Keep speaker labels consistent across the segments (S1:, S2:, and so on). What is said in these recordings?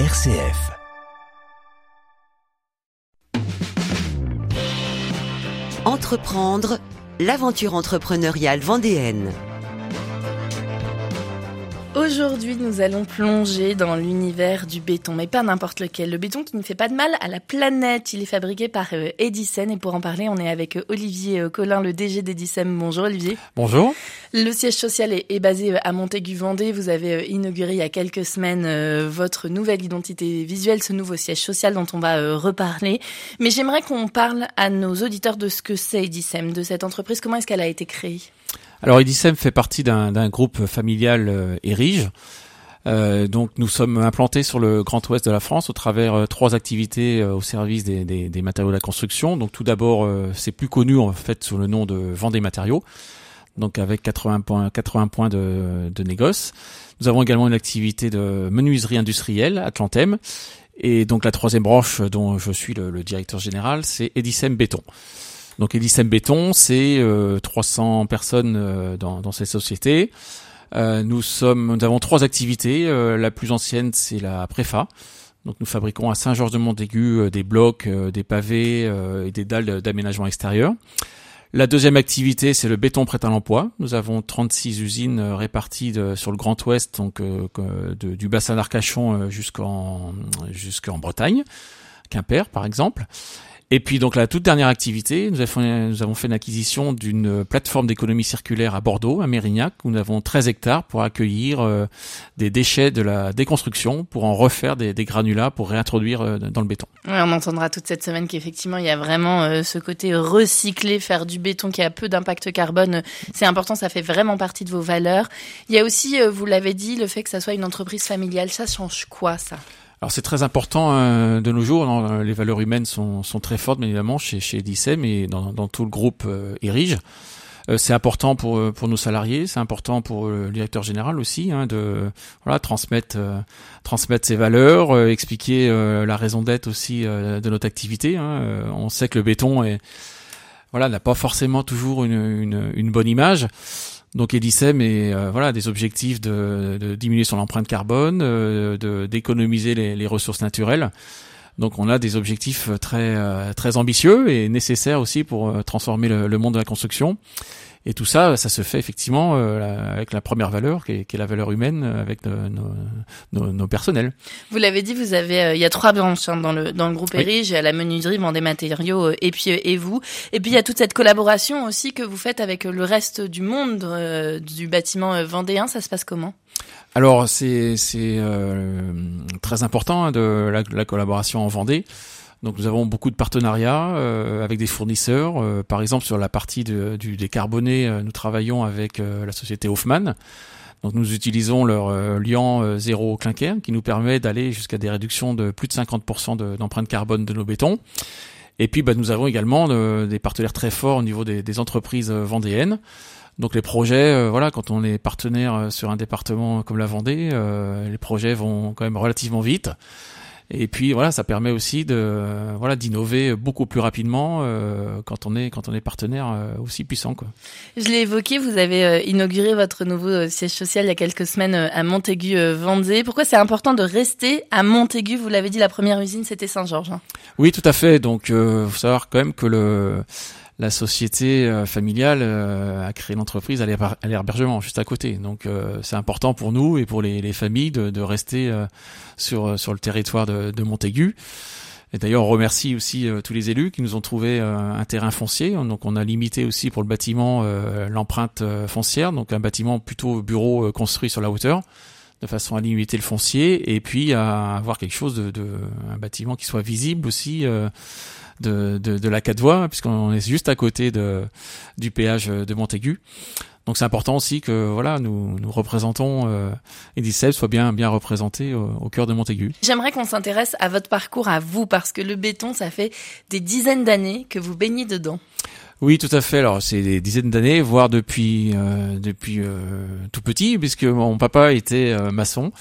S1: RCF. Entreprendre, l'aventure entrepreneuriale vendéenne.
S2: Aujourd'hui, nous allons plonger dans l'univers du béton, mais pas n'importe lequel. Le béton qui ne fait pas de mal à la planète. Il est fabriqué par euh, Edison et pour en parler, on est avec euh, Olivier euh, Collin, le DG d'Edison. Bonjour Olivier.
S3: Bonjour.
S2: Le siège social est, basé à Montaigu-Vendée. Vous avez inauguré il y a quelques semaines votre nouvelle identité visuelle, ce nouveau siège social dont on va reparler. Mais j'aimerais qu'on parle à nos auditeurs de ce que c'est Edison, de cette entreprise. Comment est-ce qu'elle a été créée?
S3: Alors Edisem fait partie d'un groupe familial euh, érige. Euh, donc nous sommes implantés sur le Grand Ouest de la France au travers euh, trois activités euh, au service des, matériaux de la construction. Donc tout d'abord, c'est plus connu en fait sous le nom de Vendée Matériaux, donc avec 80 points, 80 points de, de négoce. Nous avons également une activité de menuiserie industrielle, Atlantem. Et donc la troisième branche dont je suis le, le directeur général, c'est Edisem Béton. Donc Edisem Béton, c'est 300 euh, personnes euh, dans, dans cette société. Euh, nous sommes, nous avons trois activités. la plus ancienne, c'est la préfa. Donc nous fabriquons à Saint-Georges-de-Montaigu des blocs, des pavés et des dalles d'aménagement extérieur. La deuxième activité, c'est le béton prêt à l'emploi. Nous avons 36 usines réparties sur le Grand Ouest, donc du bassin d'Arcachon jusqu'en jusqu'en Bretagne, Quimper par exemple. Et puis donc la toute dernière activité, nous avons, fait une acquisition d'une plateforme d'économie circulaire à Bordeaux, à Mérignac, où nous avons 13 hectares pour accueillir euh, des déchets de la déconstruction, pour en refaire des, granulats pour réintroduire euh, dans le béton.
S2: on entendra toute cette semaine qu'effectivement il y a vraiment euh, ce côté recycler, faire du béton qui a peu d'impact carbone. C'est important, ça fait vraiment partie de vos valeurs. Il y a aussi, vous l'avez dit, le fait que ça soit une entreprise familiale. Ça change quoi ça?
S3: Alors c'est très important euh, de nos jours. Euh, les valeurs humaines sont, sont très fortes, bien évidemment, chez chez Edicem et dans, dans tout le groupe euh, Érige. Euh, c'est important pour pour nos salariés, c'est important pour le directeur général aussi hein, de voilà transmettre transmettre ses valeurs, expliquer la raison d'être aussi de notre activité. Hein. on sait que le béton est voilà n'a pas forcément toujours une, une bonne image. Donc Edicem est euh, voilà des objectifs de, diminuer son empreinte carbone, euh, d'économiser les, ressources naturelles. Donc on a des objectifs très euh, très ambitieux et nécessaires aussi pour transformer le, le monde de la construction. Et tout ça, ça se fait effectivement euh, avec la première valeur, qui est, qui est, la valeur humaine, euh, avec nos, nos, nos, personnels.
S2: Vous l'avez dit, vous avez, euh, il y a trois branches hein, dans le dans le groupe. Erige, la menuiserie, des matériaux, et puis et vous, et puis il y a toute cette collaboration aussi que vous faites avec le reste du monde du bâtiment vendéen. Ça se passe comment?
S3: Alors c'est c'est très important hein, de la, la, collaboration en Vendée. Donc nous avons beaucoup de partenariats euh, avec des fournisseurs. Euh, par exemple sur la partie du décarboné, euh, nous travaillons avec la société Hoffman. Donc nous utilisons leur liant zéro clinker qui nous permet d'aller jusqu'à des réductions de plus de 50% d'empreinte carbone de nos bétons. Et puis bah, nous avons également des partenaires très forts au niveau des, des entreprises vendéennes. Donc les projets, voilà, quand on est partenaire sur un département comme la Vendée, les projets vont quand même relativement vite. Et puis voilà, ça permet aussi de voilà d'innover beaucoup plus rapidement euh, quand on est quand on est partenaire euh, aussi puissant quoi.
S2: Je l'ai évoqué, vous avez euh, inauguré votre nouveau siège social il y a quelques semaines à Montaigu-Vendée. Pourquoi c'est important de rester à Montaigu? Vous l'avez dit, la première usine c'était Saint-Georges. Hein.
S3: Oui, tout à fait. Donc faut savoir quand même que le la société euh, familiale euh, a créé l'entreprise à l'hébergement juste à côté. Donc euh, c'est important pour nous et pour les, les familles de, de rester sur sur le territoire de, de Montaigu. Et d'ailleurs, on remercie aussi tous les élus qui nous ont trouvé un terrain foncier. Donc, on a limité aussi pour le bâtiment l'empreinte foncière, donc un bâtiment plutôt bureau construit sur la hauteur, de façon à limiter le foncier, et puis à avoir quelque chose de, de un bâtiment qui soit visible aussi de, de, de la quatre voies, puisqu'on est juste à côté de, du péage de Montaigu. Donc c'est important aussi que voilà nous nous représentons euh, Edicel soit bien bien représenté au, au cœur de Montaigu.
S2: J'aimerais qu'on s'intéresse à votre parcours à vous parce que le béton ça fait des dizaines d'années que vous baignez dedans.
S3: Oui, tout à fait. Alors c'est des dizaines d'années, voire depuis euh, depuis euh, tout petit, puisque mon papa était euh, maçon.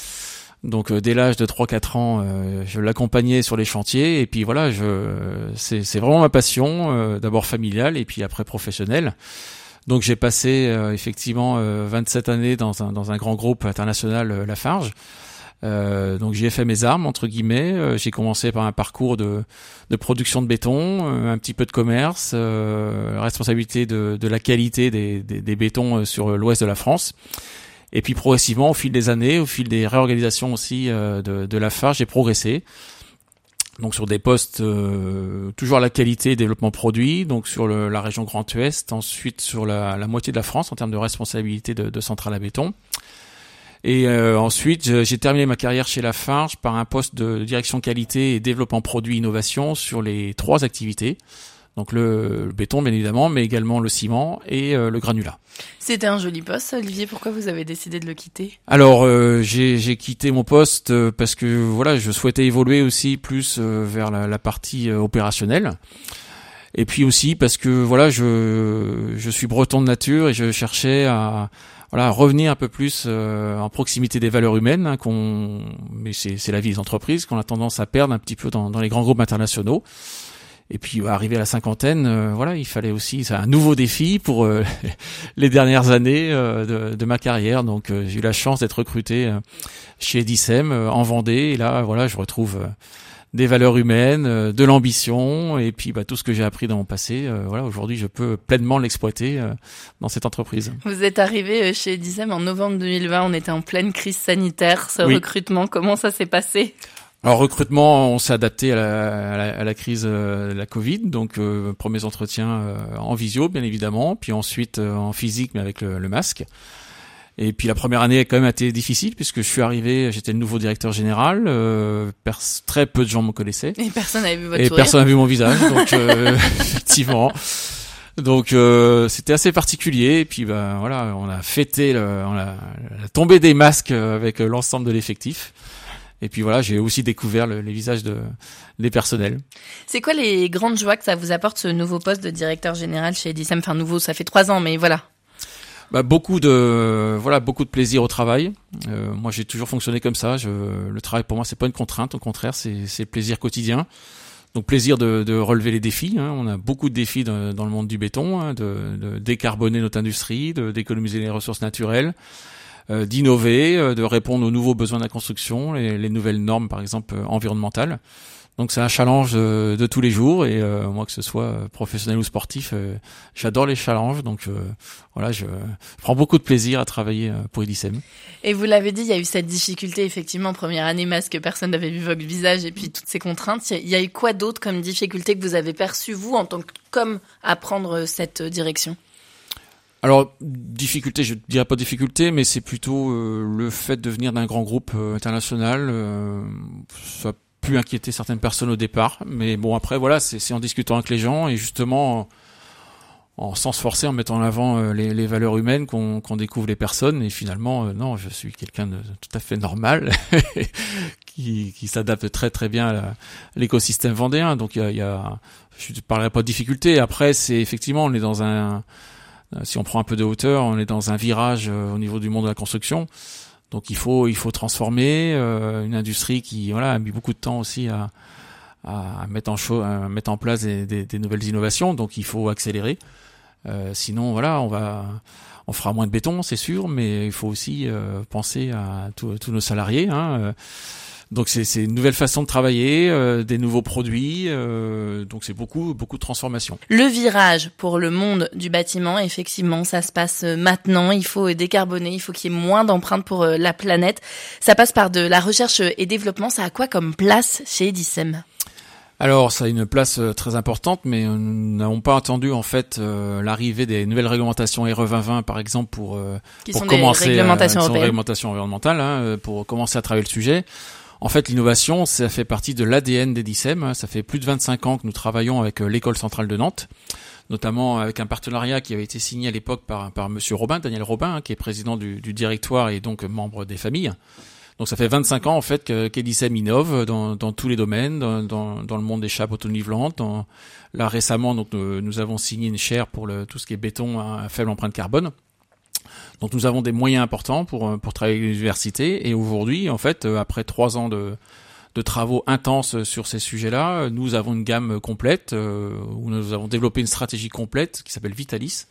S3: Donc euh, dès l'âge de 3-4 ans, euh, je l'accompagnais sur les chantiers et puis voilà, je c'est vraiment ma passion, euh, d'abord familiale et puis après professionnelle. Donc j'ai passé effectivement 27 années dans un, dans un grand groupe international, Lafarge. Euh, donc j'ai fait mes armes entre guillemets. Euh, j'ai commencé par un parcours de, de production de béton, euh, un petit peu de commerce, euh, responsabilité de, de, la qualité des, des, des bétons sur l'ouest de la France. Et puis progressivement, au fil des années, au fil des réorganisations aussi de, de la FAR, j'ai progressé. Donc sur des postes toujours à la qualité développement produit, donc sur la région Grand Ouest, ensuite sur la, moitié de la France en termes de responsabilité de, de centrale à béton. Et euh, ensuite, j'ai terminé ma carrière chez Lafarge par un poste de direction qualité et développement produit innovation sur les trois activités. Donc le, béton, bien évidemment, mais également le ciment et euh, le granulat.
S2: C'était un joli poste, Olivier. Pourquoi vous avez décidé de le quitter?
S3: Alors, euh, j'ai quitté mon poste parce que voilà, je souhaitais évoluer aussi plus vers la, la partie opérationnelle. Et puis aussi parce que voilà, je, je suis breton de nature et je cherchais à, voilà, revenir un peu plus euh, en proximité des valeurs humaines, hein, qu'on, mais c'est la vie des entreprises, qu'on a tendance à perdre un petit peu dans, dans les grands groupes internationaux. Et puis arrivé à la cinquantaine, euh, voilà, il fallait aussi c'est un nouveau défi pour euh, les dernières années de, de, ma carrière. Donc j'ai eu la chance d'être recruté chez Dicem en Vendée. Et là, voilà, je retrouve des valeurs humaines, euh, de l'ambition et puis bah, tout ce que j'ai appris dans mon passé. Euh, voilà, aujourd'hui, je peux pleinement l'exploiter euh, dans cette entreprise.
S2: Vous êtes arrivé chez Edisem en novembre 2020. On était en pleine crise sanitaire. Ce recrutement, comment ça s'est passé?
S3: Alors recrutement, on s'est adapté à la, à la, crise de la Covid, donc premiers entretiens en visio bien évidemment, puis ensuite en physique mais avec le, le masque. Et puis la première année a quand même été difficile puisque je suis arrivé, j'étais le nouveau directeur général, euh, très peu de gens me connaissaient.
S2: Et personne n'avait vu votre
S3: Et personne n'a vu mon visage, donc euh, effectivement. Donc euh, c'était assez particulier. Et puis ben voilà, on a fêté le, on a, la tombée des masques avec l'ensemble de l'effectif. Et puis voilà, j'ai aussi découvert le, les visages de, des personnels.
S2: C'est quoi les grandes joies que ça vous apporte ce nouveau poste de directeur général chez Edisem Enfin nouveau, ça fait trois ans, mais voilà
S3: bah, beaucoup de voilà beaucoup de plaisir au travail. Euh, moi, j'ai toujours fonctionné comme ça. Je, le travail pour moi, c'est pas une contrainte. Au contraire, c'est c'est plaisir quotidien. Donc plaisir de, de relever les défis. Hein. On a beaucoup de défis dans, dans le monde du béton, hein, de, de, décarboner notre industrie, d'économiser les ressources naturelles, euh, d'innover, euh, de répondre aux nouveaux besoins de la construction, les, les nouvelles normes, par exemple environnementales. Donc c'est un challenge de, tous les jours et euh, moi que ce soit professionnel ou sportif, euh, j'adore les challenges. Donc euh, voilà, je, prends beaucoup de plaisir à travailler pour Edisem.
S2: Et vous l'avez dit, il y a eu cette difficulté effectivement première année masque, personne n'avait vu votre visage et puis toutes ces contraintes. Il y a eu quoi d'autre comme difficulté que vous avez perçu vous en tant que comme à prendre cette direction?
S3: Alors, difficulté, je dirais pas difficulté, mais c'est plutôt le fait de venir d'un grand groupe international. ça pu inquiéter certaines personnes au départ. Mais bon, après, voilà, c'est en discutant avec les gens et justement en, sans se forcer, en mettant en avant euh, les, valeurs humaines qu'on découvre les personnes. Et finalement, euh, non, je suis quelqu'un de tout à fait normal qui, qui s'adapte très très bien à l'écosystème vendéen. Donc il y a, y a, je ne parlerai pas de difficulté. Après, c'est effectivement, on est dans un, si on prend un peu de hauteur, on est dans un virage euh, au niveau du monde de la construction. Donc il faut il faut transformer euh, une industrie qui voilà a mis beaucoup de temps aussi à, à mettre en à mettre en place des, des, des, nouvelles innovations. Donc il faut accélérer. Euh, sinon voilà on va on fera moins de béton c'est sûr, mais il faut aussi euh, penser à tous nos salariés. Hein, euh, donc c'est une nouvelle façon de travailler, euh, des nouveaux produits, euh, donc c'est beaucoup beaucoup de transformation.
S2: Le virage pour le monde du bâtiment, effectivement, ça se passe maintenant. Il faut décarboner, il faut qu'il y ait moins d'empreintes pour euh, la planète. Ça passe par de la recherche et développement. Ça a quoi comme place chez Edisem?
S3: Alors, ça a une place très importante, mais nous n'avons pas attendu en fait l'arrivée des nouvelles réglementations RE 2020, par exemple, pour,
S2: qui
S3: pour
S2: sont
S3: commencer,
S2: des réglementations,
S3: euh, réglementations environnementales, hein, pour commencer à travailler le sujet. En fait, l'innovation, ça fait partie de l'ADN d'Edicem. Ça fait plus de 25 ans que nous travaillons avec euh, l'école centrale de Nantes, notamment avec un partenariat qui avait été signé à l'époque par, par Monsieur Robin, Daniel Robin, hein, qui est président du, directoire et donc membre des familles. Donc ça fait 25 ans en fait qu'Edicem innove dans, tous les domaines, dans, le monde des chapeaux autonivelantes. Là récemment, donc nous, avons signé une chaire pour tout ce qui est béton à faible empreinte carbone. Donc nous avons des moyens importants pour, euh, pour travailler avec l'université et aujourd'hui, en fait, euh, après trois ans de, de travaux intenses sur ces sujets-là, nous avons une gamme complète, euh, où nous avons développé une stratégie complète qui s'appelle Vitalis.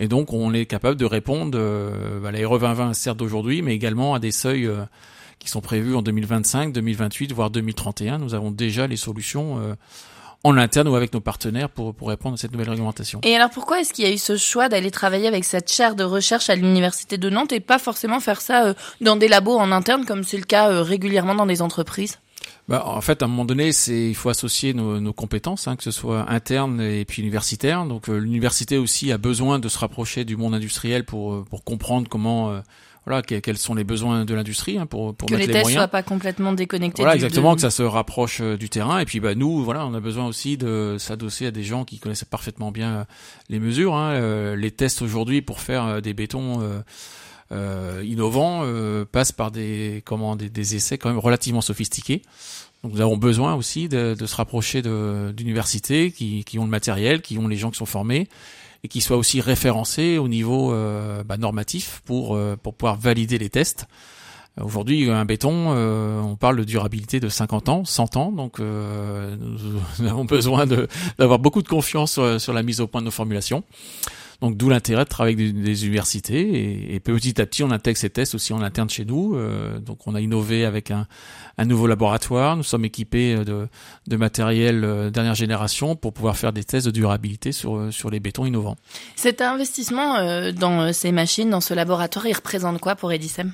S3: Et donc on est capable de répondre à la RE 2020 certes d'aujourd'hui, mais également à des seuils qui sont prévues en 2025, 2028, voire 2031. Nous avons déjà les solutions en interne ou avec nos partenaires pour, pour répondre à cette nouvelle réglementation.
S2: Et alors pourquoi est-ce qu'il y a eu ce choix d'aller travailler avec cette chaire de recherche à l'université de Nantes et pas forcément faire ça euh, dans des labos en interne comme c'est le cas euh, régulièrement dans des entreprises?
S3: Bah, en fait, à un moment donné, c'est il faut associer nos, nos compétences, hein, que ce soit interne et puis universitaire. Donc, euh, l'université aussi a besoin de se rapprocher du monde industriel pour pour comprendre comment voilà quels sont les besoins de l'industrie hein, pour pour
S2: que
S3: mettre
S2: les,
S3: les
S2: tests
S3: moyens.
S2: soient pas complètement déconnectés.
S3: Voilà exactement
S2: de-
S3: que ça se rapproche euh, du terrain et puis bah nous voilà on a besoin aussi de s'adosser à des gens qui connaissent parfaitement bien euh, les mesures. Hein. Euh, les tests aujourd'hui pour faire des bétons euh, euh, innovants euh, passent par des comment des, des essais quand même relativement sophistiqués. Donc nous avons besoin aussi de, de se rapprocher de- d'universités qui, qui ont le matériel, qui ont les gens qui sont formés et qui soient aussi référencés au niveau euh, bah, normatif pour euh, pour pouvoir valider les tests. Euh, Aujourd'hui, un béton, euh, on parle de durabilité de 50 ans, 100 ans, donc euh, nous, nous avons besoin d'avoir beaucoup de confiance sur, sur la mise au point de nos formulations. Donc d'où l'intérêt de travailler avec des, universités et, et petit à petit on intègre ces tests aussi en interne chez nous. Euh, donc on a innové avec un, nouveau laboratoire. Nous sommes équipés de, de matériel euh, dernière génération pour pouvoir faire des tests de durabilité sur, sur les bétons innovants.
S2: Cet investissement euh, dans euh, ces machines, dans ce laboratoire, il représente quoi pour Edisem?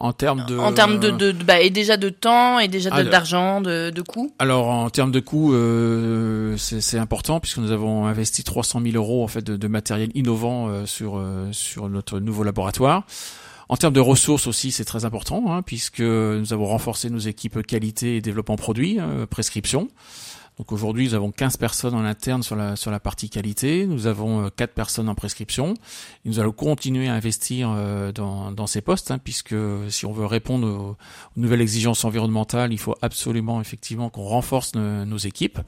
S3: En termes de
S2: En termes de, de, de- bah, et déjà de temps et déjà d'argent, de, de coûts.
S3: Alors en termes de coûts, euh, c'est important puisque nous avons investi 300 000 euros en fait de, de matériel innovant euh, sur euh, sur notre nouveau laboratoire. En termes de ressources aussi, c'est très important hein, puisque nous avons renforcé nos équipes qualité et développement produit, euh, prescription. Donc aujourd'hui, nous avons 15 personnes en interne sur la sur la partie qualité. Nous avons euh, 4 personnes en prescription. Et nous allons continuer à investir euh, dans, dans ces postes, hein, puisque si on veut répondre aux, nouvelles exigences environnementales, il faut absolument effectivement qu'on renforce nos, équipes.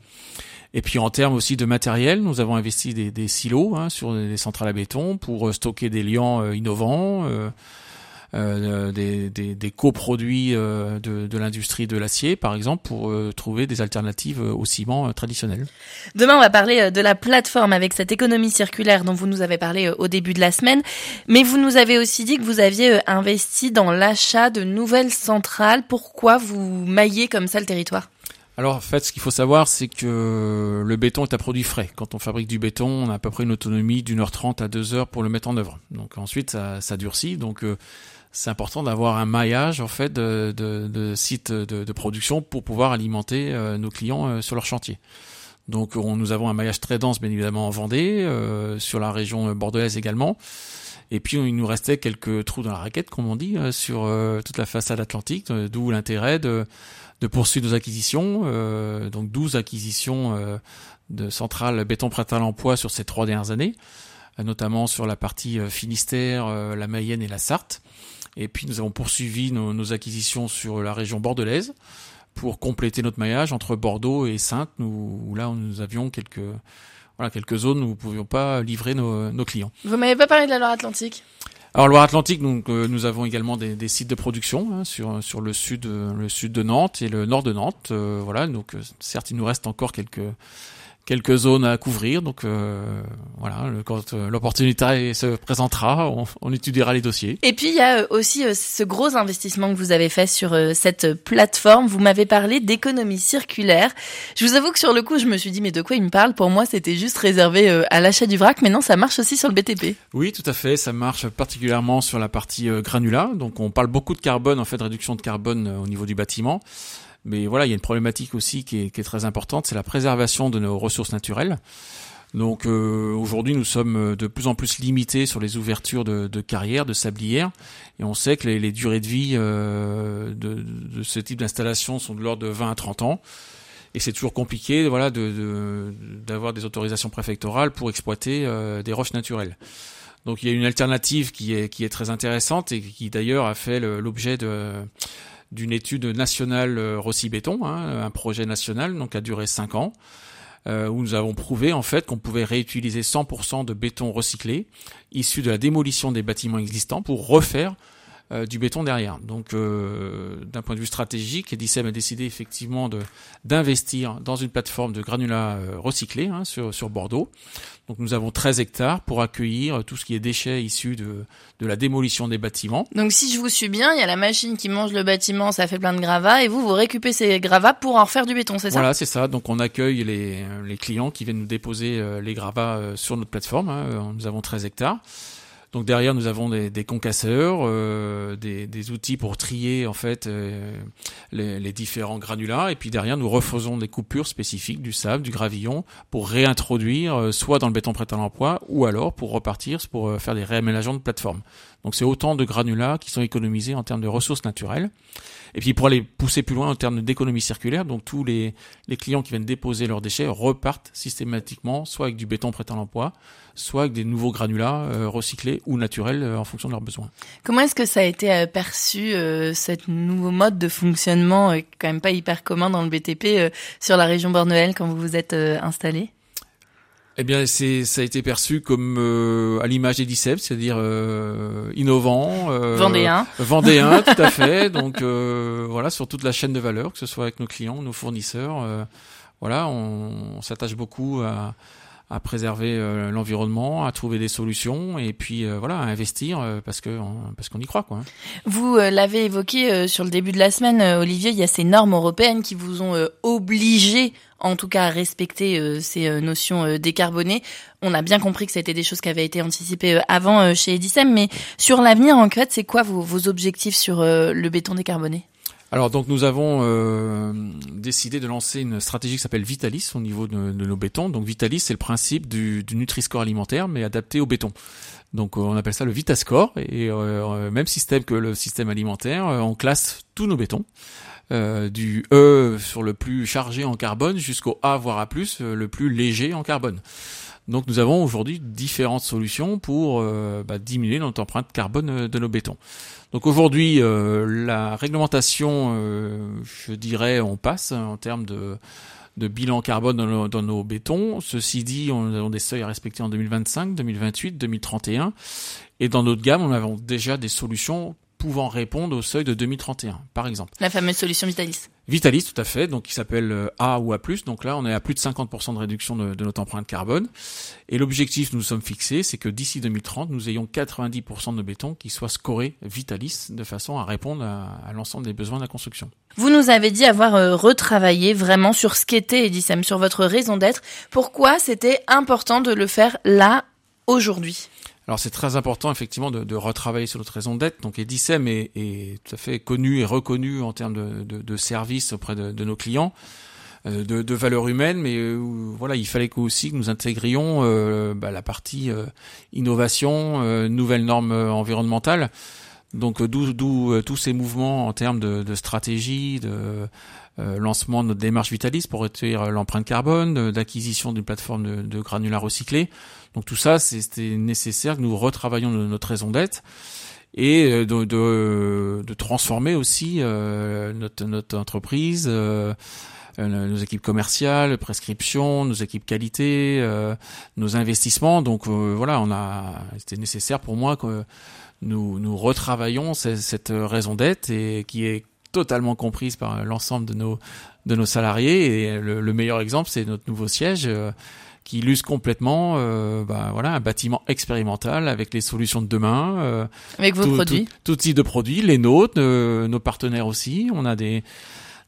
S3: Et puis en termes aussi de matériel, nous avons investi des, des silos hein, sur des centrales à béton pour euh, stocker des liants euh, innovants. euh, euh, des, des, des coproduits euh, de, de l'industrie de l'acier, par exemple, pour euh, trouver des alternatives euh, au ciment euh, traditionnel.
S2: Demain, on va parler euh, de la plateforme avec cette économie circulaire dont vous nous avez parlé euh, au début de la semaine. Mais vous nous avez aussi dit que vous aviez euh, investi dans l'achat de nouvelles centrales. Pourquoi vous maillez comme ça le territoire?
S3: Alors en fait, ce qu'il faut savoir, c'est que le béton est un produit frais. Quand on fabrique du béton, on a à peu près une autonomie d'une heure trente à deux heures pour le mettre en œuvre. Donc ensuite, ça, ça durcit. Donc euh, c'est important d'avoir un maillage en fait de, de, de sites de, de production pour pouvoir alimenter euh, nos clients euh, sur leur chantier. Donc on, nous avons un maillage très dense, bien évidemment, en Vendée, euh, sur la région bordelaise également. Et puis il nous restait quelques trous dans la raquette, comme on dit, euh, sur euh, toute la façade atlantique, euh, d'où l'intérêt de, de poursuivre nos acquisitions. euh, donc 12 acquisitions euh, de centrales béton prêt à l'emploi sur ces trois dernières années, euh, notamment sur la partie euh, Finistère, euh, la Mayenne et la Sarthe. Et puis nous avons poursuivi nos, nos acquisitions sur la région bordelaise pour compléter notre maillage entre Bordeaux et Saintes, nous, où là nous avions quelques voilà quelques zones où nous ne pouvions pas livrer nos, nos clients.
S2: Vous m'avez pas parlé de la Loire-Atlantique?
S3: Alors Loire-Atlantique, donc euh, nous avons également des, des sites de production hein, sur sur le sud euh, le sud de Nantes et le nord de Nantes. euh, voilà, donc euh, certes il nous reste encore quelques quelques zones à couvrir. Donc euh, voilà, le- quand euh, l'opportunité se présentera, on, on étudiera les dossiers.
S2: Et puis il y a euh, aussi euh, ce gros investissement que vous avez fait sur cette plateforme. Vous m'avez parlé d'économie circulaire. Je vous avoue que sur le coup, je me suis dit mais de quoi il me parle? Pour moi, c'était juste réservé à l'achat du vrac, mais non, ça marche aussi sur le BTP.
S3: Oui, tout à fait. Ça marche particulièrement sur la partie granulat. Donc, on parle beaucoup de carbone, en fait, de réduction de carbone au niveau du bâtiment. Mais voilà, il y a une problématique aussi qui est, qui est très importante, c'est la préservation de nos ressources naturelles. Donc euh, aujourd'hui, nous sommes euh, de plus en plus limités sur les ouvertures de, de carrières, de sablières, et on sait que les, les durées de vie euh, de, de ce type d'installation sont de l'ordre de 20 à 30 ans. Et c'est toujours compliqué, voilà, de- de- d'avoir des autorisations préfectorales pour exploiter euh, des roches naturelles. Donc il y a une alternative qui est qui est très intéressante et qui d'ailleurs a fait l'objet de d'une étude nationale euh, Rossi Béton, hein, un projet national donc a duré cinq ans, euh, où nous avons prouvé en fait qu'on pouvait réutiliser 100% de béton recyclé issu de la démolition des bâtiments existants pour refaire euh, du béton derrière. Donc, euh, d'un point de vue stratégique, Edicem a décidé effectivement de d'investir dans une plateforme de granulats euh, recyclés hein, sur, sur Bordeaux. Donc, nous avons 13 hectares pour accueillir tout ce qui est déchets issus de, de la démolition des bâtiments.
S2: Donc, si je vous suis bien, il y a la machine qui mange le bâtiment, ça fait plein de gravats, et vous, vous récupérez ces gravats pour en faire du béton, c'est ça?
S3: Voilà, c'est ça. Donc, on accueille les, les clients qui viennent nous déposer les gravats sur notre plateforme. Hein. Nous avons 13 hectares. Donc derrière, nous avons des, concasseurs, euh, des, outils pour trier en fait euh, les, différents granulats, et puis derrière, nous refaisons des coupures spécifiques du sable, du gravillon, pour réintroduire euh, soit dans le béton prêt à l'emploi, ou alors pour repartir pour faire des réaménagements de plateforme. Donc c'est autant de granulats qui sont économisés en termes de ressources naturelles. Et puis pour aller pousser plus loin en termes d'économie circulaire, donc tous les, les clients qui viennent déposer leurs déchets repartent systématiquement soit avec du béton prêt à l'emploi, soit avec des nouveaux granulats euh, recyclés ou naturels euh, en fonction de leurs besoins.
S2: Comment est-ce que ça a été euh, perçu, euh, nouveau mode de fonctionnement, quand même pas hyper commun dans le BTP, sur la région Borneuel quand vous vous êtes installé?
S3: Eh bien, c'est ça a été perçu comme euh, à l'image d'Edicep, c'est-à-dire euh, innovant,
S2: euh, vendéen,
S3: vendéen, tout à fait. Donc voilà, sur toute la chaîne de valeur, que ce soit avec nos clients, nos fournisseurs, voilà, on, on s'attache beaucoup à, à préserver euh, l'environnement, à trouver des solutions et puis euh, voilà, à investir euh, parce que parce qu'on y croit quoi.
S2: Vous l'avez évoqué sur le début de la semaine Olivier, il y a ces normes européennes qui vous ont obligé en tout cas respecter ces notions décarbonées. On a bien compris que c'était des choses qui avaient été anticipées avant chez Edisem, mais sur l'avenir en fait, c'est quoi vos, objectifs sur le béton décarboné?
S3: Alors donc nous avons euh, décidé de lancer une stratégie qui s'appelle Vitalis au niveau de, nos bétons. Donc Vitalis c'est le principe du, du Nutri-Score alimentaire mais adapté au béton. Donc on appelle ça le Vitascore et euh, même système que le système alimentaire, euh, on classe tous nos bétons. Euh, du E sur le plus chargé en carbone jusqu'au A voire A+, euh, le plus léger en carbone. Donc nous avons aujourd'hui différentes solutions pour euh, bah, diminuer notre empreinte carbone de nos bétons. Donc aujourd'hui, la réglementation, je dirais, on passe en termes de, bilan carbone dans nos, dans nos, bétons. Ceci dit, on a des seuils à respecter en 2025, 2028, 2031. Et dans notre gamme, on a déjà des solutions pouvant répondre au seuil de 2031, par exemple.
S2: La fameuse solution Vitalis.
S3: Vitalis, tout à fait, donc qui s'appelle euh, A ou A+. Donc là, on est à plus de 50% de réduction de, de, notre empreinte carbone. Et l'objectif, nous nous sommes fixés, c'est que d'ici 2030, nous ayons 90% de béton qui soit scoré Vitalis de façon à répondre à, à l'ensemble des besoins de la construction.
S2: Vous nous avez dit avoir euh, retravaillé vraiment sur ce qu'était Edisem, sur votre raison d'être. Pourquoi c'était important de le faire là, aujourd'hui?
S3: Alors c'est très important effectivement de, de, retravailler sur notre raison d'être. Donc Edicem est, est, tout à fait connu et reconnu en termes de, de, de services auprès de, de nos clients, euh, de, de valeurs humaines, mais euh, voilà, il fallait aussi que nous intégrions euh, bah, la partie euh, innovation, euh, nouvelles normes environnementales. Donc d'où tous ces mouvements en termes de, de stratégie, de lancement de notre démarche Vitalis pour réduire l'empreinte carbone, d'acquisition d'une plateforme de, de granulats recyclés. Donc tout ça, c'était nécessaire que nous retravaillions notre raison d'être et de, de, de, transformer aussi euh, notre, notre entreprise, euh, nos équipes commerciales, prescription, nos équipes qualité, euh, nos investissements. Donc euh, voilà, on a, c'était nécessaire pour moi que nous, nous retravaillons cette, raison d'être et qui est totalement comprise par l'ensemble de nos de nos salariés. Et le meilleur exemple, c'est notre nouveau siège. Qui illustre complètement euh, bah, voilà un bâtiment expérimental avec les solutions de demain euh,
S2: avec vos
S3: tout,
S2: produits.
S3: tout, tout, type de produits les nôtres euh, nos partenaires aussi. On a des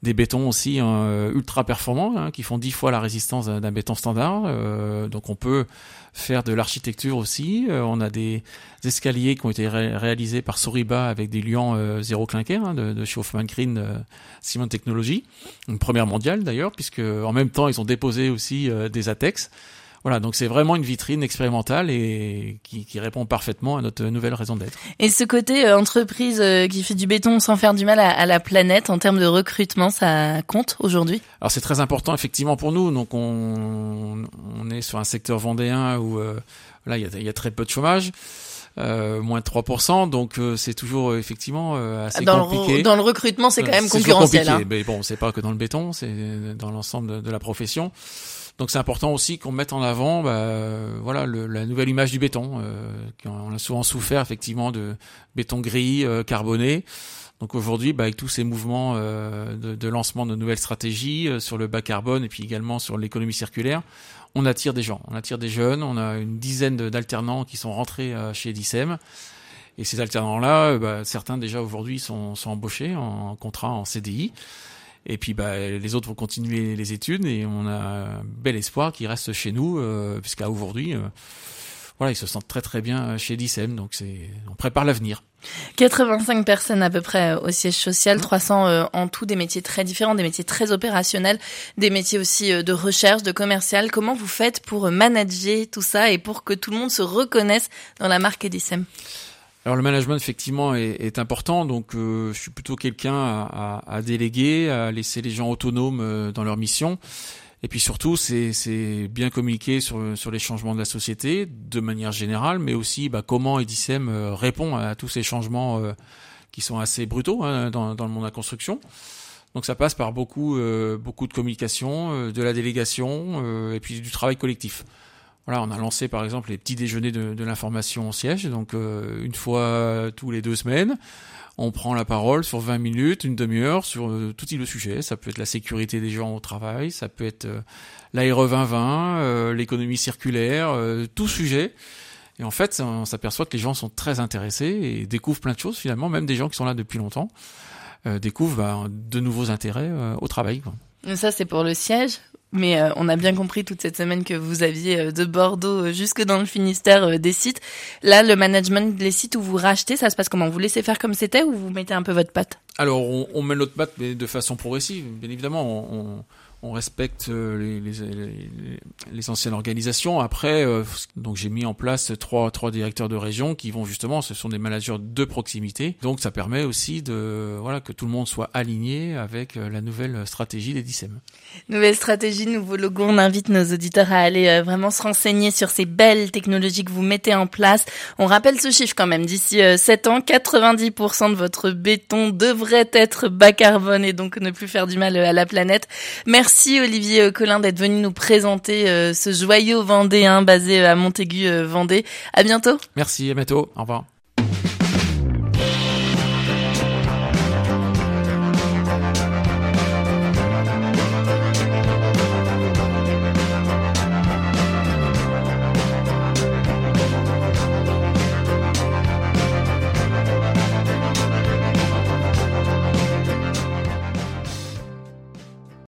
S3: des bétons aussi euh, ultra performants hein, qui font dix fois la résistance d'un béton standard. Euh, donc on peut faire de l'architecture aussi. Euh, on a des escaliers qui ont été ré réalisés par Soriba avec des liants zéro clinker hein, de, de chez Green Ciment Technologies. Une première mondiale d'ailleurs puisque en même temps ils ont déposé aussi des ATEX voilà, donc c'est vraiment une vitrine expérimentale et qui, qui, répond parfaitement à notre nouvelle raison d'être.
S2: Et ce côté euh, entreprise euh, qui fait du béton sans faire du mal à, à, la planète en termes de recrutement, ça compte aujourd'hui?
S3: Alors c'est très important effectivement pour nous. Donc on, on est sur un secteur vendéen où euh, là il y a, y a, très peu de chômage. Euh, moins de 3%, donc euh, c'est toujours effectivement assez
S2: dans
S3: compliqué.
S2: Le, dans le recrutement, c'est quand même concurrentiel. Hein.
S3: Mais bon, c'est pas que dans le béton, c'est dans l'ensemble de, de, la profession. Donc c'est important aussi qu'on mette en avant, bah, voilà, le, la nouvelle image du béton. Euh, on a souvent souffert effectivement de béton gris, euh, carboné. Donc aujourd'hui, bah, avec tous ces mouvements euh, de, de, lancement de nouvelles stratégies euh, sur le bas carbone et puis également sur l'économie circulaire, on attire des gens, on attire des jeunes. On a une dizaine d'alternants qui sont rentrés chez Dicem. Et ces alternants-là, bah, certains déjà aujourd'hui sont, sont embauchés en contrat en CDI. Et puis bah, les autres vont continuer les études et on a un bel espoir qu'ils restent chez nous, euh, puisqu'à aujourd'hui, euh, voilà, ils se sentent très très bien chez DICEM, donc c'est, on prépare l'avenir.
S2: 85 personnes à peu près au siège social, 300 euh, en tout, des métiers très différents, des métiers très opérationnels, des métiers aussi euh, de recherche, de commercial. Comment vous faites pour manager tout ça et pour que tout le monde se reconnaisse dans la marque DICEM
S3: alors le management effectivement est, important, donc euh, je suis plutôt quelqu'un à, déléguer, à laisser les gens autonomes euh, dans leur mission. Et puis surtout, c'est bien communiquer sur, les changements de la société de manière générale, mais aussi bah, comment Edicem euh, répond à tous ces changements qui sont assez brutaux hein, dans, le monde de la construction. Donc ça passe par beaucoup de communication, de la délégation et puis du travail collectif. Voilà, on a lancé par exemple les petits déjeuners de, de l'information au siège, donc euh, une fois tous les deux semaines, on prend la parole sur 20 minutes, une demi-heure sur euh, tout type de sujet. Ça peut être la sécurité des gens au travail, ça peut être euh, l'ARE 2020, euh, l'économie circulaire, euh, tout sujet. Et en fait, on s'aperçoit que les gens sont très intéressés et découvrent plein de choses finalement, même des gens qui sont là depuis longtemps découvrent bah, de nouveaux intérêts au travail.
S2: Ça, c'est pour le siège. Mais euh, on a bien compris toute cette semaine que vous aviez euh, de Bordeaux euh, jusque dans le Finistère des sites. Là, le management des sites où vous rachetez, ça se passe comment? Vous laissez faire comme c'était ou vous mettez un peu votre patte?
S3: Alors, on, on, met notre patte, mais de façon progressive. Bien évidemment, respecte euh, les, les, les, anciennes organisations. Après, euh, donc j'ai mis en place trois, trois directeurs de région qui vont justement, ce sont des managers de proximité. Donc ça permet aussi de voilà que tout le monde soit aligné avec euh, la nouvelle stratégie des DICEM.
S2: Nouvelle stratégie, nouveau logo. On invite nos auditeurs à aller vraiment se renseigner sur ces belles technologies que vous mettez en place. On rappelle ce chiffre quand même. D'ici 7 ans, 90% de votre béton devrait être bas carbone et donc ne plus faire du mal à la planète. Merci Merci Olivier Collin d'être venu nous présenter euh, ce joyau vendéen basé à Montaigu, euh, Vendée. À bientôt.
S3: Merci, à bientôt. Au revoir.